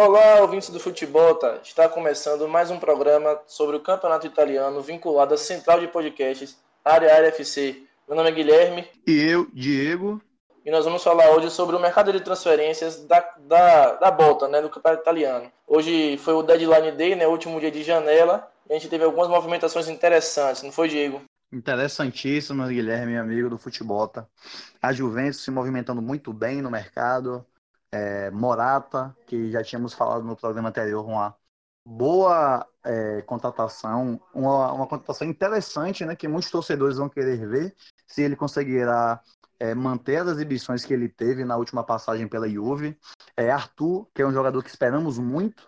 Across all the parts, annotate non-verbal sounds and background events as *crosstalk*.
Olá, ouvintes do Futebol, tá? Está começando mais um programa sobre o Campeonato Italiano vinculado à Central de Podcasts, Área Área FC. Meu nome é Guilherme. E eu, Diego. E nós vamos falar hoje sobre o mercado de transferências da, da, da Bota, né, do Campeonato Italiano. Hoje foi o Deadline Day, né, último dia de janela, e a gente teve algumas movimentações interessantes, não foi, Diego? Interessantíssimo, Guilherme, amigo do futebol. Tá? A Juventus se movimentando muito bem no mercado. É, Morata, que já tínhamos falado no programa anterior, uma boa é, contratação, uma, uma contratação interessante, né, que muitos torcedores vão querer ver se ele conseguirá é, manter as exibições que ele teve na última passagem pela Juve. É, Arthur, que é um jogador que esperamos muito,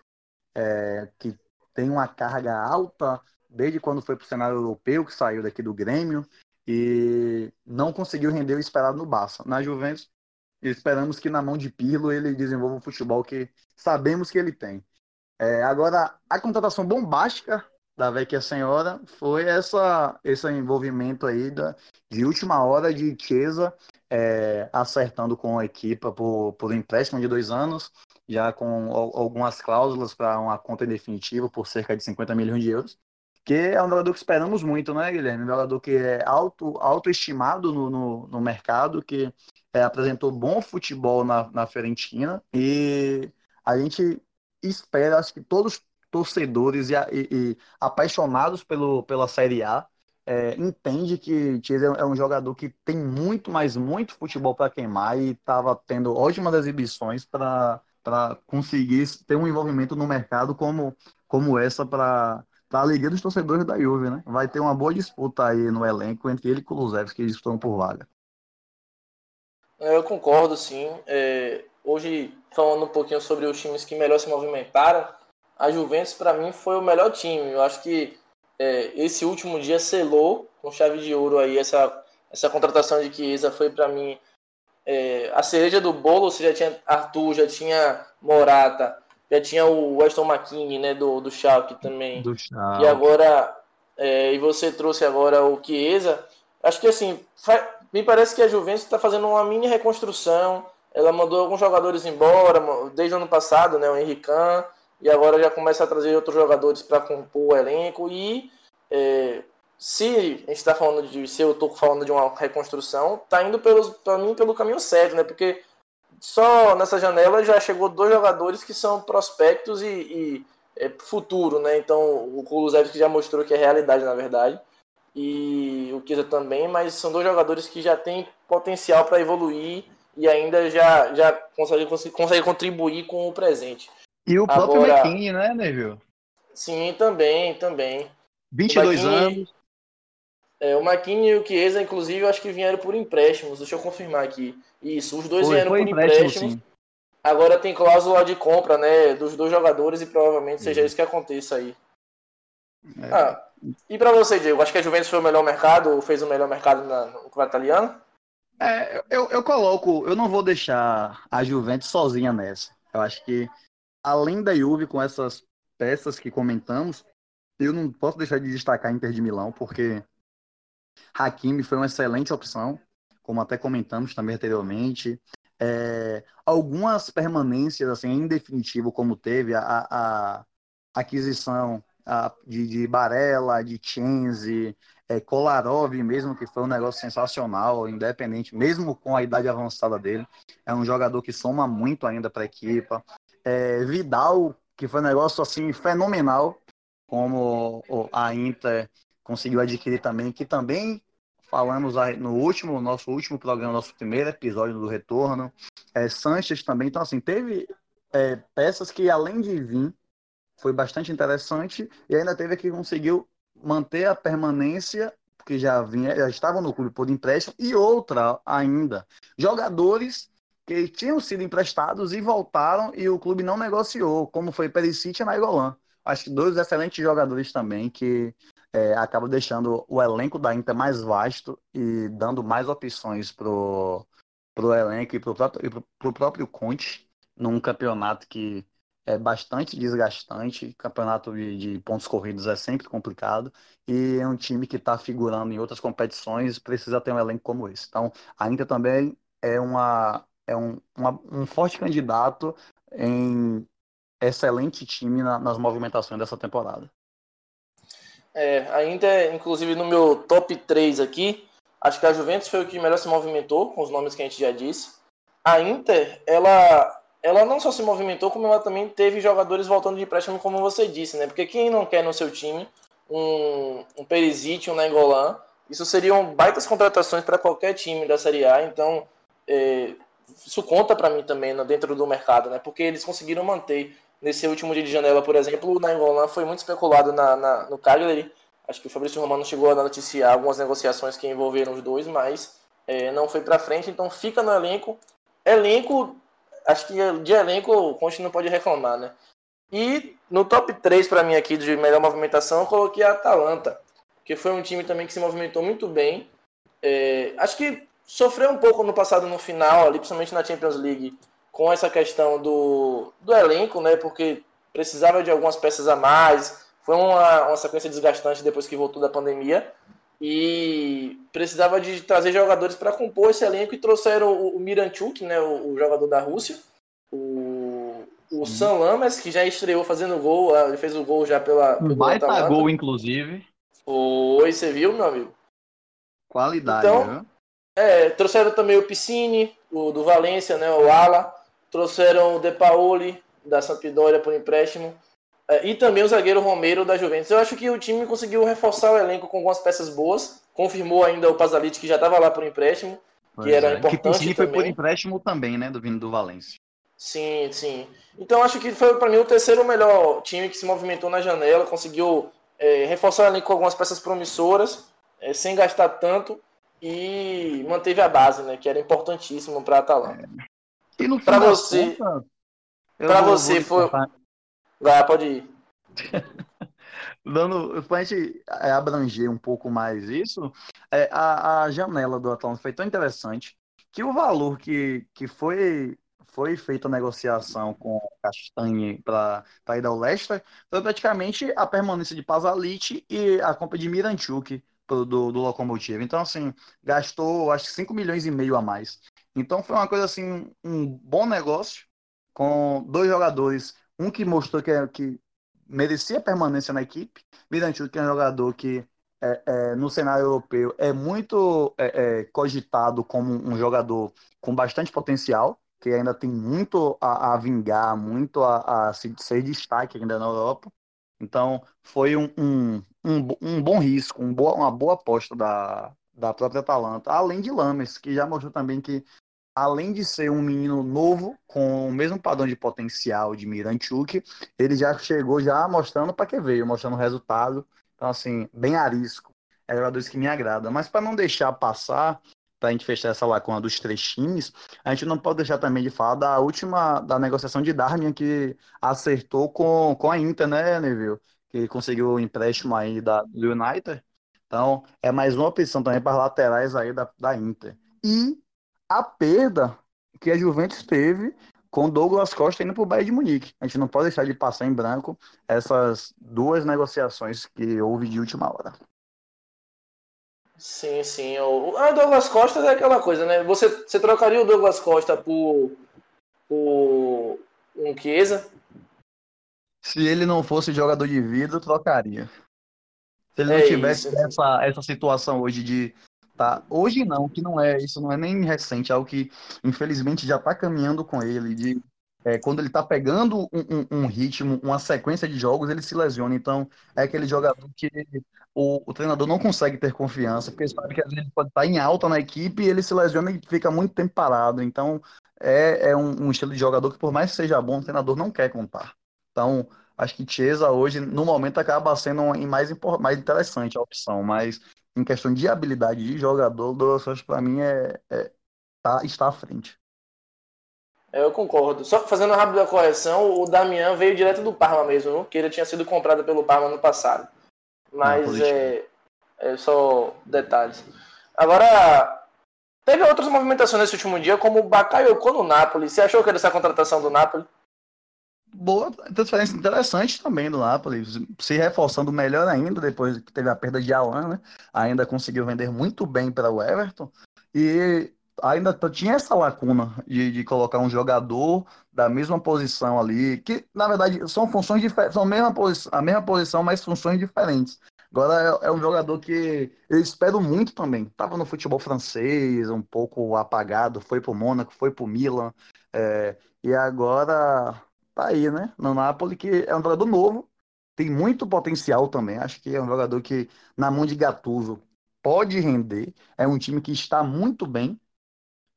é, que tem uma carga alta desde quando foi para o cenário europeu, que saiu daqui do Grêmio, e não conseguiu render o esperado no Barça. Na Juventus, esperamos que na mão de Pirlo ele desenvolva o futebol que sabemos que ele tem. É, agora, a contratação bombástica da Vecchia Senhora foi essa, esse envolvimento aí da, de última hora de Chiesa é, acertando com a equipa por, por empréstimo de dois anos, já com algumas cláusulas para uma conta definitiva por cerca de 50 milhões de euros que é um jogador que esperamos muito, né, Guilherme? Um jogador que é alto, autoestimado no, no, no mercado, que é, apresentou bom futebol na, na Fiorentina e a gente espera, acho que todos os torcedores e, e, e apaixonados pelo, pela Série A é, entende que Chiesa é um jogador que tem muito, mas muito futebol para queimar e estava tendo ótimas exibições para conseguir ter um envolvimento no mercado como, como essa para a alegria dos torcedores da Juve, né? Vai ter uma boa disputa aí no elenco entre ele e Kulusevski, que eles estão por vaga. É, eu concordo, sim. É, hoje, falando um pouquinho sobre os times que melhor se movimentaram, a Juventus, para mim, foi o melhor time. Eu acho que é, esse último dia selou com chave de ouro aí essa, essa contratação de Chiesa foi para mim é, a cereja do bolo. Você já tinha Arthur, já tinha Morata, já tinha o Weston McKinney, né, do, do Schalke também. Do Schalke. E agora, é, e você trouxe agora o Chiesa. Acho que assim, me parece que a Juventus está fazendo uma mini reconstrução. Ela mandou alguns jogadores embora, desde o ano passado, né, o Henrican, e agora já começa a trazer outros jogadores para compor o elenco. E é, se a gente está falando de, se eu estou falando de uma reconstrução, está indo para mim pelo caminho certo, né? Porque só nessa janela já chegou dois jogadores que são prospectos e, e é, futuro, né? Então o Kulusevski já mostrou que é realidade, na verdade. E o Kisa também, mas são dois jogadores que já têm potencial para evoluir e ainda já, já consegue, consegue contribuir com o presente. E o próprio Agora, McKinney, né, Neville? Sim, também, também. 22 anos. É, o McKinney e o Chiesa, inclusive, eu acho que vieram por empréstimos. Deixa eu confirmar aqui. Isso, os dois foi, vieram foi por empréstimos. Agora tem cláusula de compra, né, dos dois jogadores e provavelmente seja uhum. isso que aconteça aí. É. Ah, e para você, Diego, acho que a Juventus foi o melhor mercado, ou fez o melhor mercado na, no campeonato italiano? É, eu, eu coloco, eu não vou deixar a Juventus sozinha nessa. Eu acho que, além da Juve, com essas peças que comentamos, eu não posso deixar de destacar a Inter de Milão, porque Hakimi foi uma excelente opção, como até comentamos também anteriormente. É, algumas permanências, assim, em definitivo, como teve a, a aquisição de, de Barella, de Chenzi, é, Kolarov mesmo, que foi um negócio sensacional, independente, mesmo com a idade avançada dele. É um jogador que soma muito ainda para a equipa. É, Vidal, que foi um negócio assim fenomenal, como a Inter conseguiu adquirir também, que também falamos no último, nosso último programa, nosso primeiro episódio do Retorno. É, Sanches também, então assim, teve é, peças que além de vir, foi bastante interessante e ainda teve que conseguiu manter a permanência porque já vinha, já estavam no clube por empréstimo e outra ainda, jogadores que tinham sido emprestados e voltaram e o clube não negociou, como foi Perisic e Nainggolan. Acho que dois excelentes jogadores também que é, acaba deixando o elenco da Inter mais vasto e dando mais opções pro, pro elenco e pro próprio, e pro, pro próprio Conte num campeonato que é bastante desgastante, campeonato de, de pontos corridos é sempre complicado e é um time que está figurando em outras competições precisa ter um elenco como esse. Então, a Inter também é, uma, é um, uma, um forte candidato em excelente time na, nas movimentações dessa temporada. É, a Inter, inclusive no meu top 3 aqui, acho que a Juventus foi o que melhor se movimentou, com os nomes que a gente já disse. A Inter, ela, ela não só se movimentou, como ela também teve jogadores voltando de empréstimo, como você disse, né? Porque quem não quer no seu time um, um Perisic, um Nengolan, isso seriam baitas contratações para qualquer time da Série A, então é, isso conta para mim também no, dentro do mercado, né? Porque eles conseguiram manter nesse último dia de janela, por exemplo, o Nainggolan foi muito especulado na, na, no Cagliari. Acho que o Fabrício Romano chegou a noticiar algumas negociações que envolveram os dois, mas é, não foi para frente, então fica no elenco. Elenco, acho que de elenco o Conte não pode reclamar, né? E no top 3 para mim aqui de melhor movimentação, eu coloquei a Atalanta, que foi um time também que se movimentou muito bem. É, acho que sofreu um pouco no passado no final, ali, principalmente na Champions League, com essa questão do, do elenco, né? Porque precisava de algumas peças a mais. Foi uma, uma sequência desgastante depois que voltou da pandemia. E precisava de trazer jogadores para compor esse elenco e trouxeram o, o Miranchuk, né, o, o, jogador da Rússia, o, o Sam Lamas, que já estreou fazendo gol, ele fez o gol já pela. Um baita Atalanta. gol, inclusive. Foi, você viu, meu amigo? Qualidade, então, né? É, trouxeram também o Piscine, o do Valência, né, o Ala. Trouxeram o De Paoli, da Sampdoria, por empréstimo. É, e também o zagueiro Romero, da Juventus. Eu acho que o time conseguiu reforçar o elenco com algumas peças boas. Confirmou ainda o Pazalit, que já estava lá por empréstimo. Pois que era é. importante que foi por empréstimo também, né, do vindo do Valência. Sim, sim. Então acho que foi para mim o terceiro melhor time que se movimentou na janela, conseguiu é, reforçar o elenco com algumas peças promissoras, é, sem gastar tanto e manteve a base, né, que era importantíssimo para a Atalanta. É. E no para você, para você foi, ah, pode ir. *laughs* Dando, para a gente é, abranger um pouco mais isso, é, a, a janela do Atlanta foi tão interessante que o valor que, que foi foi feita a negociação com Castanhe para ir ao Leicester foi praticamente a permanência de Pazalit e a compra de Miranchuk do, do Locomotive. Então, assim, gastou acho que 5 milhões e meio a mais. Então foi uma coisa assim, um bom negócio com dois jogadores, um que mostrou que, que merecia permanência na equipe, Miranchuk, é um jogador que é, é, no cenário europeu é muito é, é, cogitado como um jogador com bastante potencial, que ainda tem muito a, a vingar, muito a, a se, ser destaque ainda na Europa. Então foi um, um, um, um bom risco, um boa, uma boa aposta da, da própria Atalanta, além de Lames, que já mostrou também que, além de ser um menino novo, com o mesmo padrão de potencial de Miranchuk, ele já chegou já mostrando para que veio, mostrando o resultado. Então, assim, bem arisco. É jogadores que me agradam. Mas para não deixar passar, para a gente fechar essa lacuna dos três times, a gente não pode deixar também de falar da última da negociação de Darmian, que acertou com, com a Inter, né, Neville? Que conseguiu o empréstimo aí da, do United. Então, é mais uma opção também para laterais aí da, da Inter. E a perda que a Juventus teve com Douglas Costa indo para o Bayern de Munique. A gente não pode deixar de passar em branco essas duas negociações que houve de última hora. Sim, sim. O ah, Douglas Costa é aquela coisa, né? Você, você trocaria o Douglas Costa por, por um Chiesa? Se ele não fosse jogador de vidro, trocaria. Se ele não é tivesse isso. essa, essa situação hoje de. Tá, hoje não, que não é, isso não é nem recente, é algo que infelizmente já está caminhando com ele, de é, quando ele está pegando um, um, um, ritmo, uma sequência de jogos, ele se lesiona. Então, é aquele jogador que o, o treinador não consegue ter confiança, porque sabe que às vezes pode estar tá em alta na equipe e ele se lesiona e fica muito tempo parado. Então, é, é um, um estilo de jogador que, por mais que seja bom, o treinador não quer contar. Então, acho que Chiesa hoje, no momento, acaba sendo mais, mais interessante a opção, mas em questão de habilidade de jogador, o Douglas para mim é, é, tá, está à frente. É, eu concordo. Só fazendo uma rápida correção, o Damian veio direto do Parma mesmo, que ele tinha sido comprado pelo Parma no passado. Mas Não, é, é só detalhes. Agora, teve outras movimentações nesse último dia, como o Bakayoko no Napoli. Você achou que era essa contratação do Napoli? Boa transferência interessante também do Napoli, se reforçando melhor ainda depois que teve a perda de Alan, né? Ainda conseguiu vender muito bem para o Everton. E ainda tinha essa lacuna de, de colocar um jogador da mesma posição ali, que na verdade são funções diferentes, são a mesma, posição, a mesma posição, mas funções diferentes. Agora é, é, um jogador que eu espero muito também. Tava no futebol francês, um pouco apagado, foi pro Mônaco, foi pro Milan, é, e agora tá aí, né? No Napoli, que é um jogador novo, tem muito potencial também. Acho que é um jogador que, na mão de Gattuso, pode render. É um time que está muito bem.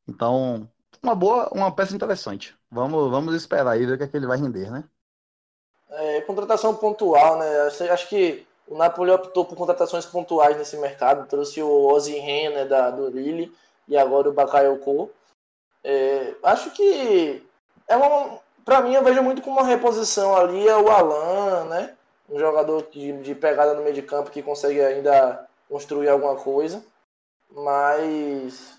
Então, uma boa, uma peça interessante. Vamos, vamos esperar aí ver o que, é que ele vai render, né? É, contratação pontual, né? Acho que o Napoli optou por contratações pontuais nesse mercado. Trouxe o Ozzy Renner da, do Lille e agora o Bakayoko. É, acho que é uma, para mim eu vejo muito como uma reposição ali é o Alan, né? Um jogador de, de pegada no meio de campo que consegue ainda construir alguma coisa, mas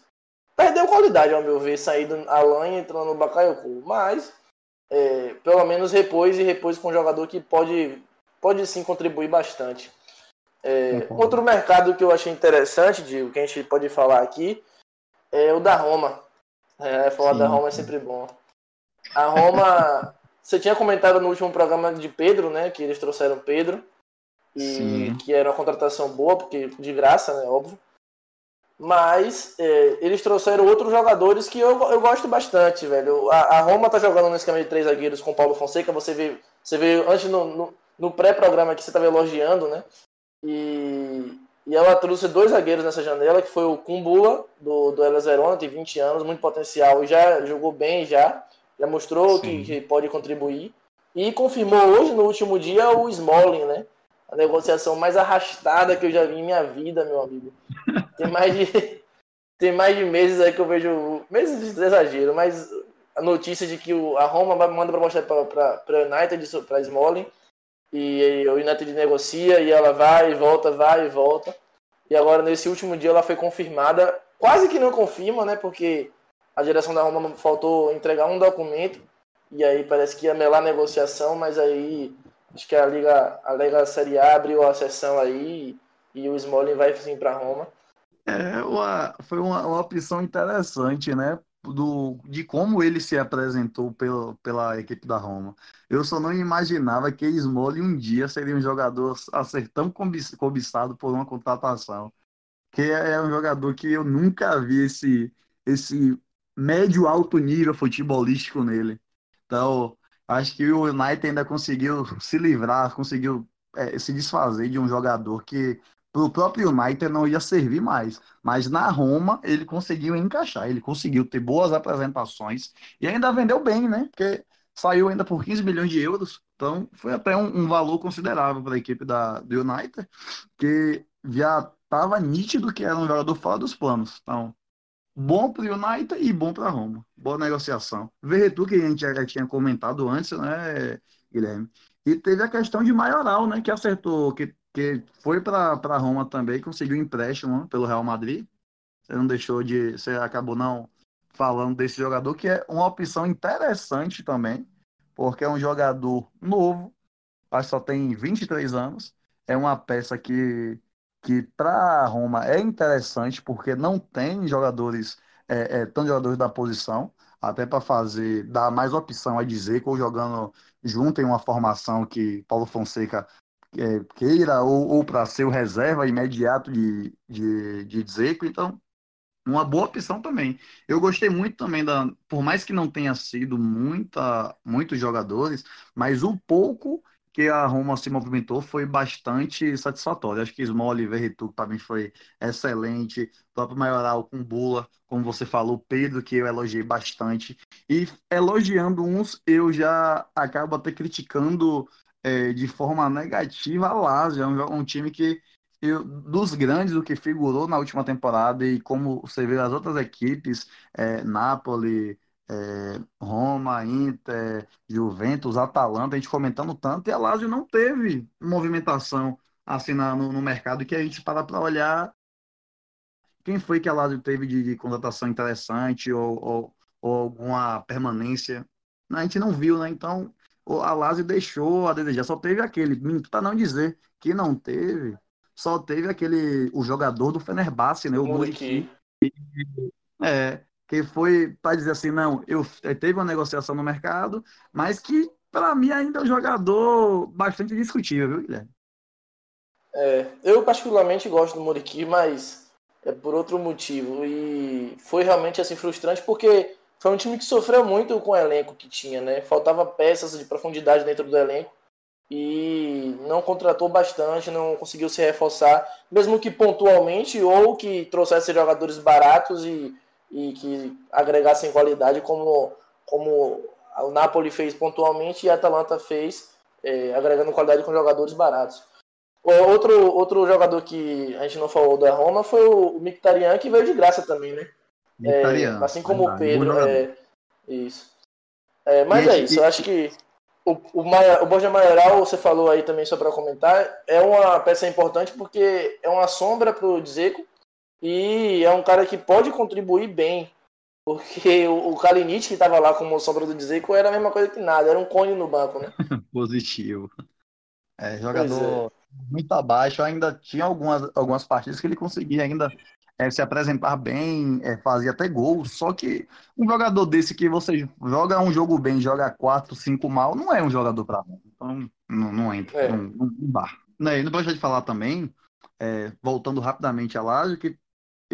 perdeu qualidade ao meu ver saindo Alan e entrando no Bakayoko, mas é, pelo menos repôs e repôs com um jogador que pode pode sim contribuir bastante. É, outro mercado que eu achei interessante, Diego, que a gente pode falar aqui, é o da Roma. É, falar sim. da Roma é sempre bom. A Roma, você tinha comentado no último programa de Pedro, né? Que eles trouxeram Pedro. E sim. que era uma contratação boa, porque de graça, né? Óbvio. Mas é, eles trouxeram outros jogadores que eu, eu gosto bastante, velho. A, a Roma tá jogando no esquema de três zagueiros com o Paulo Fonseca. Você vê, você vê antes no, no no pré-programa que você estava elogiando, né? E, e ela trouxe dois zagueiros nessa janela, que foi o Kumbula, do, do Elas Verona, tem 20 anos, muito potencial, e já jogou bem já, já mostrou que, que, pode contribuir. E confirmou hoje, no último dia, o Smalling, né? A negociação mais arrastada que eu já vi em minha vida, meu amigo. *laughs* Tem mais de, tem mais de meses aí que eu vejo. Meses de exagero, mas a notícia de que o, a Roma manda proposta para o United, para Smalling e o United negocia e ela vai e volta, vai e volta. E agora nesse último dia ela foi confirmada, quase que não confirma, né? Porque a direção da Roma faltou entregar um documento e aí parece que ia melar a negociação, mas aí acho que a Liga, a Liga Série A abriu a sessão aí e o Smalling vai sim para Roma. É, uma, foi uma, uma opção interessante, né? do, de como ele se apresentou pelo, pela equipe da Roma. Eu só não imaginava que Smolli um dia seria um jogador a ser tão cobiçado por uma contratação. Que é um jogador que eu nunca vi esse, esse médio alto nível futebolístico nele. Então, acho que o United ainda conseguiu se livrar, conseguiu é, se desfazer de um jogador que para o próprio United não ia servir mais. Mas na Roma ele conseguiu encaixar, ele conseguiu ter boas apresentações e ainda vendeu bem, né? Porque saiu ainda por 15 milhões de euros. Então foi até um, um valor considerável para a equipe da, do United, que já estava nítido que era um jogador fora dos planos. Então, bom para o United e bom para Roma. Boa negociação. Verretu, que a gente já tinha comentado antes, né, Guilherme? E teve a questão de Maioral, né? Que acertou, que que foi para Roma também, conseguiu empréstimo pelo Real Madrid. Você não deixou de. Você acabou não falando desse jogador, que é uma opção interessante também, porque é um jogador novo, que só tem 23 anos. É uma peça que, que para Roma é interessante, porque não tem jogadores, é, é, jogadores da posição, até para fazer, dar mais opção a dizer, ou jogando junto em uma formação que Paulo Fonseca é, queira ou, ou para ser o reserva imediato de, de, de Dzeko, então uma boa opção também. Eu gostei muito também da, por mais que não tenha sido muita, muitos jogadores, mas o pouco que a Roma se movimentou foi bastante satisfatório. Acho que Small e Verretu também foi excelente, o próprio Maioral com Bula, como você falou, Pedro, que eu elogiei bastante. E elogiando uns, eu já acabo até criticando é, de forma negativa a Lazio. É um, um time que, eu, dos grandes, o que figurou na última temporada, e como você vê as outras equipes, é, Napoli, é, Roma, Inter, Juventus, Atalanta, a gente comentando tanto, e a Lazio não teve movimentação assim na, no, no, mercado que a gente para para olhar quem foi que a Lazio teve de, de contratação interessante ou, ou, ou, alguma permanência. A gente não viu, né? Então, a Lazio deixou a desejar. Só teve aquele, para não dizer que não teve, só teve aquele, o jogador do Fenerbahçe, né? O Muriqui. É, que foi para dizer assim, não, eu teve uma negociação no mercado, mas que para mim ainda é um jogador bastante discutível, viu, Guilherme? É, eu particularmente gosto do Muriqui, mas é por outro motivo. E foi realmente assim frustrante porque foi um time que sofreu muito com o elenco que tinha, né? Faltava peças de profundidade dentro do elenco e não contratou bastante, não conseguiu se reforçar, mesmo que pontualmente ou que trouxesse jogadores baratos e, e que agregassem qualidade, como, como o Napoli fez pontualmente e a Atalanta fez, é, agregando qualidade com jogadores baratos. Outro, outro jogador que a gente não falou da Roma foi o Mictarian, que veio de graça também, né? É, assim como o Pedro. É, isso. É, mas é isso, eu acho que o, o, Maia, o Borja Maioral, você falou aí também só para comentar, é uma peça importante porque é uma sombra para o Dzeko e é um cara que pode contribuir bem. Porque o, o Kalinic, que estava lá como sombra do Dzeko, era a mesma coisa que nada, era um cone no banco, né? *laughs* Positivo. É, jogador é. muito abaixo, ainda tinha algumas, algumas partidas que ele conseguia ainda é, se apresentar bem, é, fazia até gol. Só que um jogador desse que você joga um jogo bem, joga quatro, cinco mal, não é um jogador para mim. Então não, não entra, é. não, não, não dá. Né, e não pode de falar também, é, voltando rapidamente a Laje, que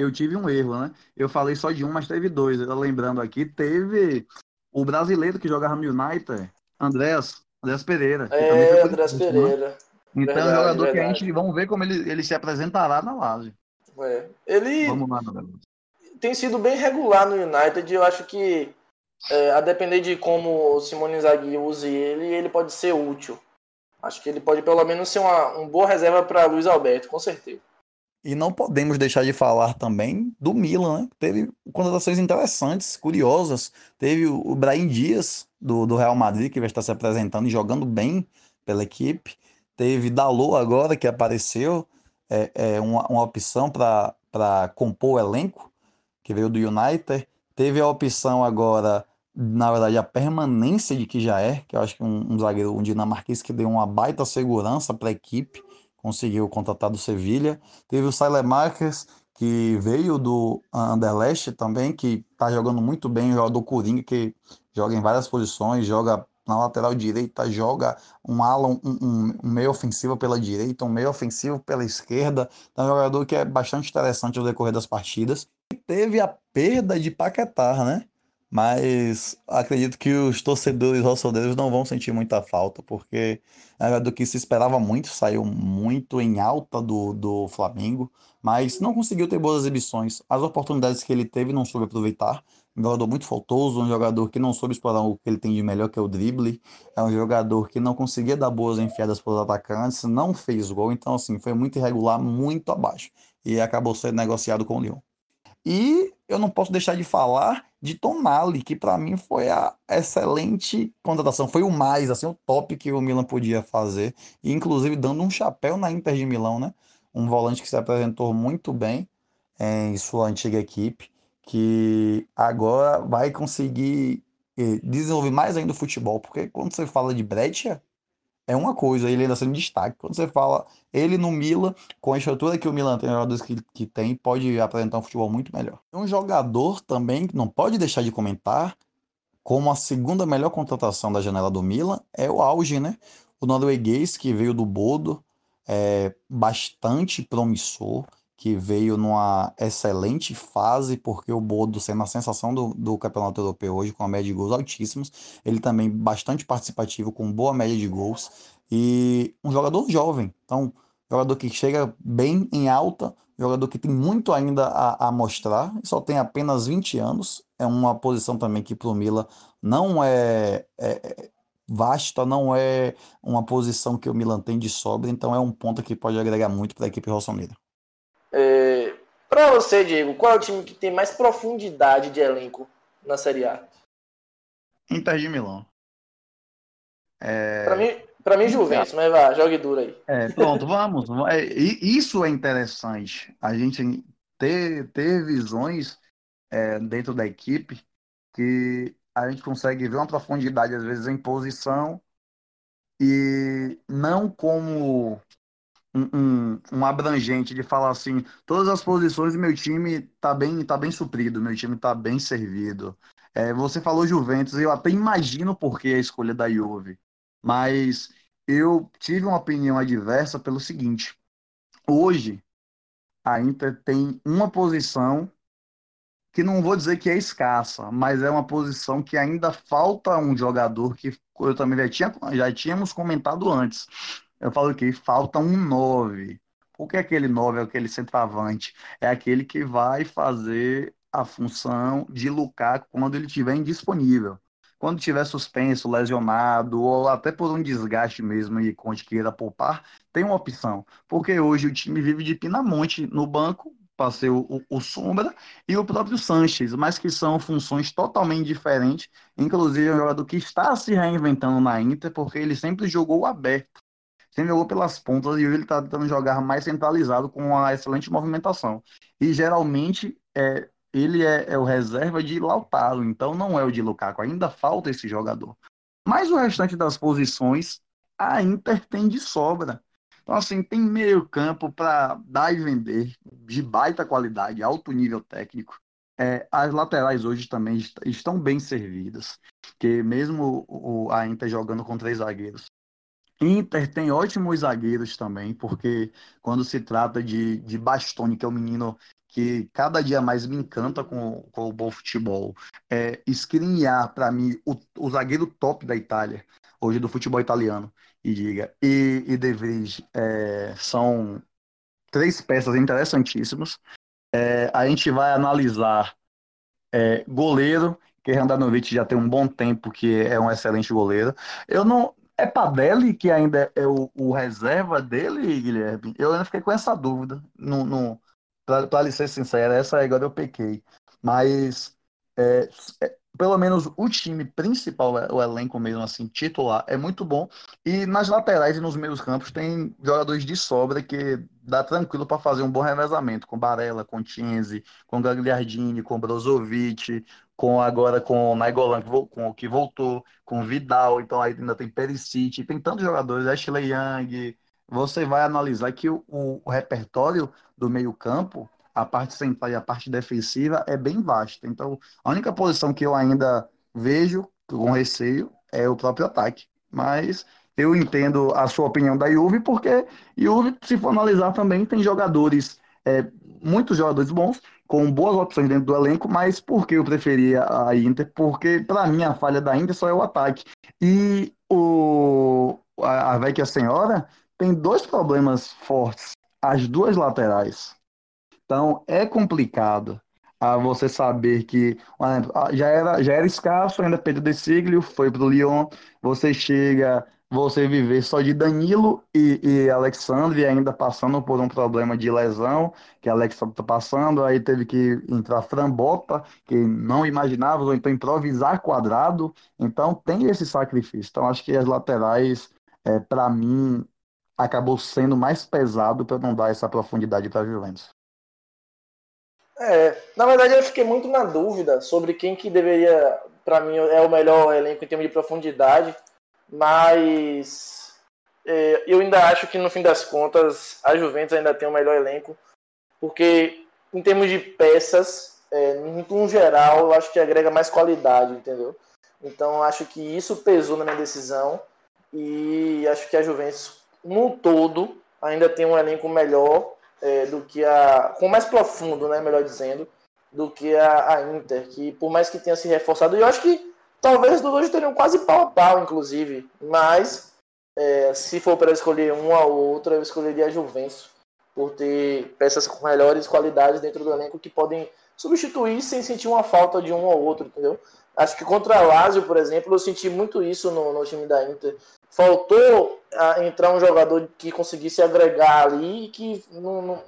eu tive um erro, né? Eu falei só de um, mas teve dois. Eu lembrando aqui, teve o brasileiro que jogava no United, Andréas, Andréas Pereira. É, Andréas né? Pereira. Então verdade, é um jogador verdade. que a gente, vamos ver como ele, ele se apresentará na Lazio. É. Ele lá, tem sido bem regular no United. Eu acho que, é, a depender de como o Simone Inzaghi use ele, ele pode ser útil. Acho que ele pode pelo menos ser uma, uma boa reserva para Luiz Alberto, com certeza. E não podemos deixar de falar também do Milan, né? Teve contratações interessantes, curiosas. Teve o Brahim Dias, do, do Real Madrid, que vai estar se apresentando e jogando bem pela equipe. Teve Dalot agora, que apareceu é, é uma, uma opção para compor o elenco, que veio do United. Teve a opção agora, na verdade, a permanência de que já é, que eu acho que um, um zagueiro, um dinamarquês que deu uma baita segurança para a equipe, conseguiu contratar do Sevilha. Teve o Sailemakers, que veio do Anderlecht também, que está jogando muito bem, o jogador Coringa, que joga em várias posições, joga na lateral direita, joga um ala, um, um, um, meio ofensivo pela direita, um meio ofensivo pela esquerda. Então, é um jogador que é bastante interessante ao decorrer das partidas. E teve a perda de Paquetá, né? Mas acredito que os torcedores rossodeiros não vão sentir muita falta, porque um jogador que se esperava muito, saiu muito em alta do, do Flamengo, mas não conseguiu ter boas exibições. As oportunidades que ele teve não soube aproveitar um jogador muito faltoso, um jogador que não soube explorar o que ele tem de melhor, que é o drible. É um jogador que não conseguia dar boas enfiadas para os atacantes, não fez gol, então assim, foi muito irregular, muito abaixo. E acabou sendo negociado com o Lyon. E eu não posso deixar de falar de Tonali, que para mim foi a excelente contratação, foi o mais, assim, o top que o Milan podia fazer, e inclusive dando um chapéu na Inter de Milão, né? Um volante que se apresentou muito bem em sua antiga equipe que agora vai conseguir eh, desenvolver mais ainda o futebol, porque quando você fala de Breccia, é uma coisa, ele ainda sendo destaque. Quando você fala ele no Milan, com a estrutura que o Milan tem, jogadores que, que tem, pode apresentar um futebol muito melhor. Um jogador também que não pode deixar de comentar, como a segunda melhor contratação da janela do Milan, é o Auge, né? O norueguês que veio do Bodo, é bastante promissor que veio numa excelente fase, porque o Bodo, sendo a sensação do, do campeonato europeu hoje, com a média de gols altíssimos, ele também bastante participativo, com boa média de gols, e um jogador jovem, então, jogador que chega bem em alta, jogador que tem muito ainda a, a mostrar, só tem apenas 20 anos, é uma posição também que para o Mila não é, é, é vasta, não é uma posição que o Milan tem de sobra, então é um ponto que pode agregar muito para a equipe rossonera. É, para você, Diego, qual é o time que tem mais profundidade de elenco na Série A? Inter de Milão. É... Para mim, para mim, Juventus, mas vá, jogue duro aí. É, pronto, vamos. É, isso é interessante. A gente ter, ter visões é, dentro da equipe que a gente consegue ver uma profundidade, às vezes, em posição e não como um, um, abrangente de falar assim, todas as posições meu time tá bem, tá bem suprido, meu time tá bem servido. É, você falou Juventus, eu até imagino por que a escolha da Juve, mas eu tive uma opinião adversa pelo seguinte: hoje a Inter tem uma posição que não vou dizer que é escassa, mas é uma posição que ainda falta um jogador que eu também já, tinha, já tínhamos comentado antes. Eu falo que falta um 9. Por que aquele 9 é aquele centroavante? É aquele que vai fazer a função de Lukaku quando ele estiver indisponível. Quando estiver suspenso, lesionado, ou até por um desgaste mesmo e Conte queira poupar, tem uma opção. Porque hoje o time vive de Pinamonte no banco, passei o, o, o, Sombra e o próprio Sanches, mas que são funções totalmente diferentes. Inclusive, é um jogador que está se reinventando na Inter, porque ele sempre jogou aberto, sempre jogou pelas pontas e hoje ele está tentando jogar mais centralizado com uma excelente movimentação. E geralmente é, ele é, é, o reserva de Lautaro, então não é o de Lukaku. Ainda falta esse jogador. Mas o restante das posições, a Inter tem de sobra. Então, assim, tem meio campo para dar e vender, de baita qualidade, alto nível técnico. É, as laterais hoje também estão bem servidas, que mesmo o, a Inter jogando com três zagueiros. Inter tem ótimos zagueiros também, porque quando se trata de, de Bastoni, que é um menino que cada dia mais me encanta com, com o bom futebol, é para mim, o, o zagueiro top da Itália, hoje do futebol italiano e diga. E, e De Vries é, são três peças interessantíssimas. É, a gente vai analisar é, goleiro, que Randanovic já tem um bom tempo que é um excelente goleiro. Eu não. É Padelli que ainda é o, o reserva dele, Guilherme? Eu ainda fiquei com essa dúvida. No, no, Para ser sincero, essa agora eu pequei. Mas é, é pelo menos o time principal, o elenco mesmo assim, titular, é muito bom. E nas laterais e nos meios campos tem jogadores de sobra que dá tranquilo para fazer um bom revezamento, com Barella, com Tienzi, com Gagliardini, com Brozovic, com agora com Nainggolan, com que voltou, com Vidal, então aí ainda tem Perisic, tem tantos jogadores, Ashley Young. Você vai analisar que o, o, o repertório do meio campo a parte central e a parte defensiva é bem vasta. Então, a única posição que eu ainda vejo com receio é o próprio ataque. Mas eu entendo a sua opinião da Juve, porque Juve, se for analisar também, tem jogadores, é, muitos jogadores bons, com boas opções dentro do elenco, mas por que eu preferia a Inter? Porque, para mim, a falha da Inter só é o ataque. E o, a, a Vecchia Senhora tem dois problemas fortes. As duas laterais então, é complicado a você saber que já era, já era escasso, ainda Pedro de Siglio foi para o Lyon, você chega, você viver só de Danilo e, e Alexandre, ainda passando por um problema de lesão, que Alexandre está passando, aí teve que entrar Frambota, que não imaginava, ou então improvisar quadrado, então tem esse sacrifício. Então, acho que as laterais, é, para mim, acabou sendo mais pesado para não dar essa profundidade para Juventus. É, na verdade eu fiquei muito na dúvida sobre quem que deveria, para mim, é o melhor elenco em termos de profundidade, mas é, eu ainda acho que no fim das contas a Juventus ainda tem o melhor elenco, porque em termos de peças, é, no geral, eu acho que agrega mais qualidade, entendeu? Então acho que isso pesou na minha decisão e acho que a Juventus no todo ainda tem um elenco melhor é, do que a. com mais profundo, né, melhor dizendo, do que a, a, Inter, que por mais que tenha se reforçado, eu acho que talvez os dois teriam quase pau a pau, inclusive, mas é, se for para escolher uma ou outra, eu escolheria a Juventus, por ter peças com melhores qualidades dentro do elenco que podem substituir sem sentir uma falta de um ou outro, entendeu? Acho que contra a Lazio, por exemplo, eu senti muito isso no, no time da Inter faltou a, entrar um jogador que conseguisse agregar ali e que não, não,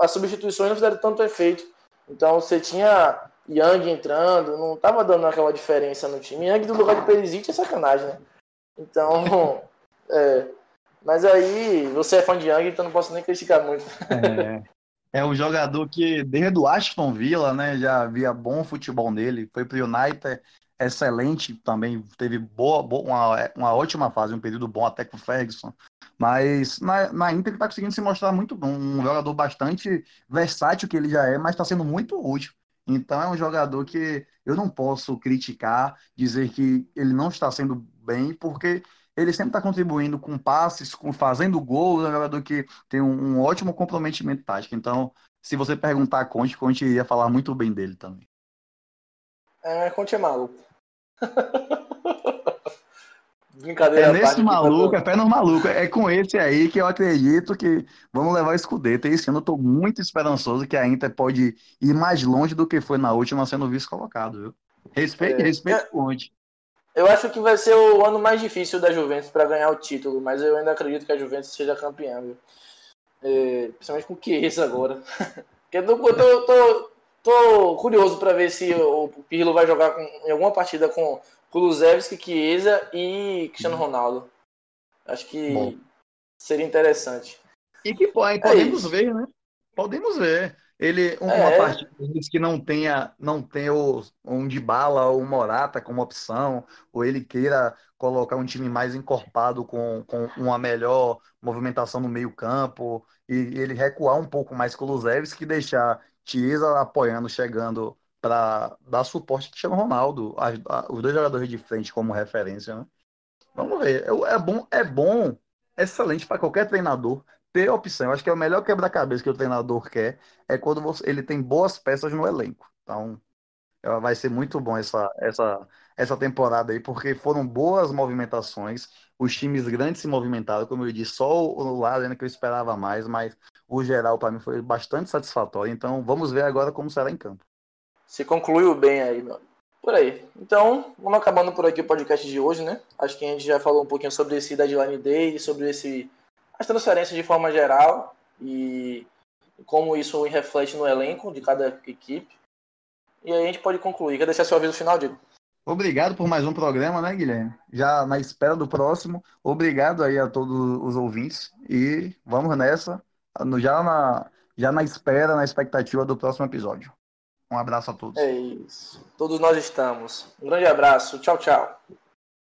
as substituições não fizeram tanto efeito. Então você tinha Yang entrando, não estava dando aquela diferença no time. Yang do lugar de Perisic é sacanagem, né? Então, *laughs* é, mas aí você é fã de Yang, então não posso nem criticar muito. É, é um jogador que desde o Aston Villa, né, já via bom futebol nele, foi pro United, excelente também, teve boa, boa uma, uma ótima fase, um período bom até com o Ferguson. Mas na, na Inter ele está conseguindo se mostrar muito bom, um jogador bastante versátil que ele já é, mas está sendo muito útil. Então é um jogador que eu não posso criticar, dizer que ele não está sendo bem, porque ele sempre está contribuindo com passes, com fazendo gol, é um jogador que tem um, um ótimo comprometimento tático. Então, se você perguntar a Conte, Conte iria falar muito bem dele também. É, Conte é maluco. *laughs* Brincadeira. É nesse maluco, é pé no maluco. É com esse aí que eu acredito que vamos levar escudeto. Esse ano eu tô muito esperançoso que a Inter pode ir mais longe do que foi na última sendo vice colocado, viu? Respeito, é, respeito é, Conte. Eu acho que vai ser o ano mais difícil da Juventus para ganhar o título, mas eu ainda acredito que a Juventus seja campeã, viu? É, principalmente com o Chiesa agora. *laughs* eu tô, tô, tô, tô curioso para ver se o Pirlo vai jogar com, em alguma partida com Kulusevski, Chiesa e Cristiano Ronaldo. Acho que Bom. seria interessante. E que pode, podemos é ver, né? Podemos ver. Ele, uma é. partida que não tenha, não tenha o, um de bala ou um Morata como opção, ou ele queira colocar um time mais encorpado com, com uma melhor movimentação no meio campo, e ele recuar um pouco mais com o Luzevski, deixar Chiesa apoiando, chegando para dar suporte a Cristiano Ronaldo, a, a, os dois jogadores de frente como referência, né? Vamos ver. É, é bom, é bom, excelente para qualquer treinador ter opção. Eu acho que é o melhor quebra-cabeça que o treinador quer é quando você, ele tem boas peças no elenco. Então, é, vai ser muito bom essa, essa, essa temporada aí, porque foram boas movimentações. Os times grandes se movimentaram, como eu disse, só o lado que eu esperava mais, mas o geral para mim foi bastante satisfatório. Então, vamos ver agora como será em campo. Se concluiu bem aí, meu. Por aí. Então, vamos acabando por aqui o podcast de hoje, né? Acho que a gente já falou um pouquinho sobre esse Deadline Day, sobre esse as transferências de forma geral e como isso reflete no elenco de cada equipe. E aí a gente pode concluir. Quer deixar seu aviso final, Diego? Obrigado por mais um programa, né, Guilherme? Já na espera do próximo. Obrigado aí a todos os ouvintes e vamos nessa, já na, já na espera, na expectativa do próximo episódio. Um abraço a todos. É isso. Todos nós estamos. Um grande abraço. Tchau, tchau.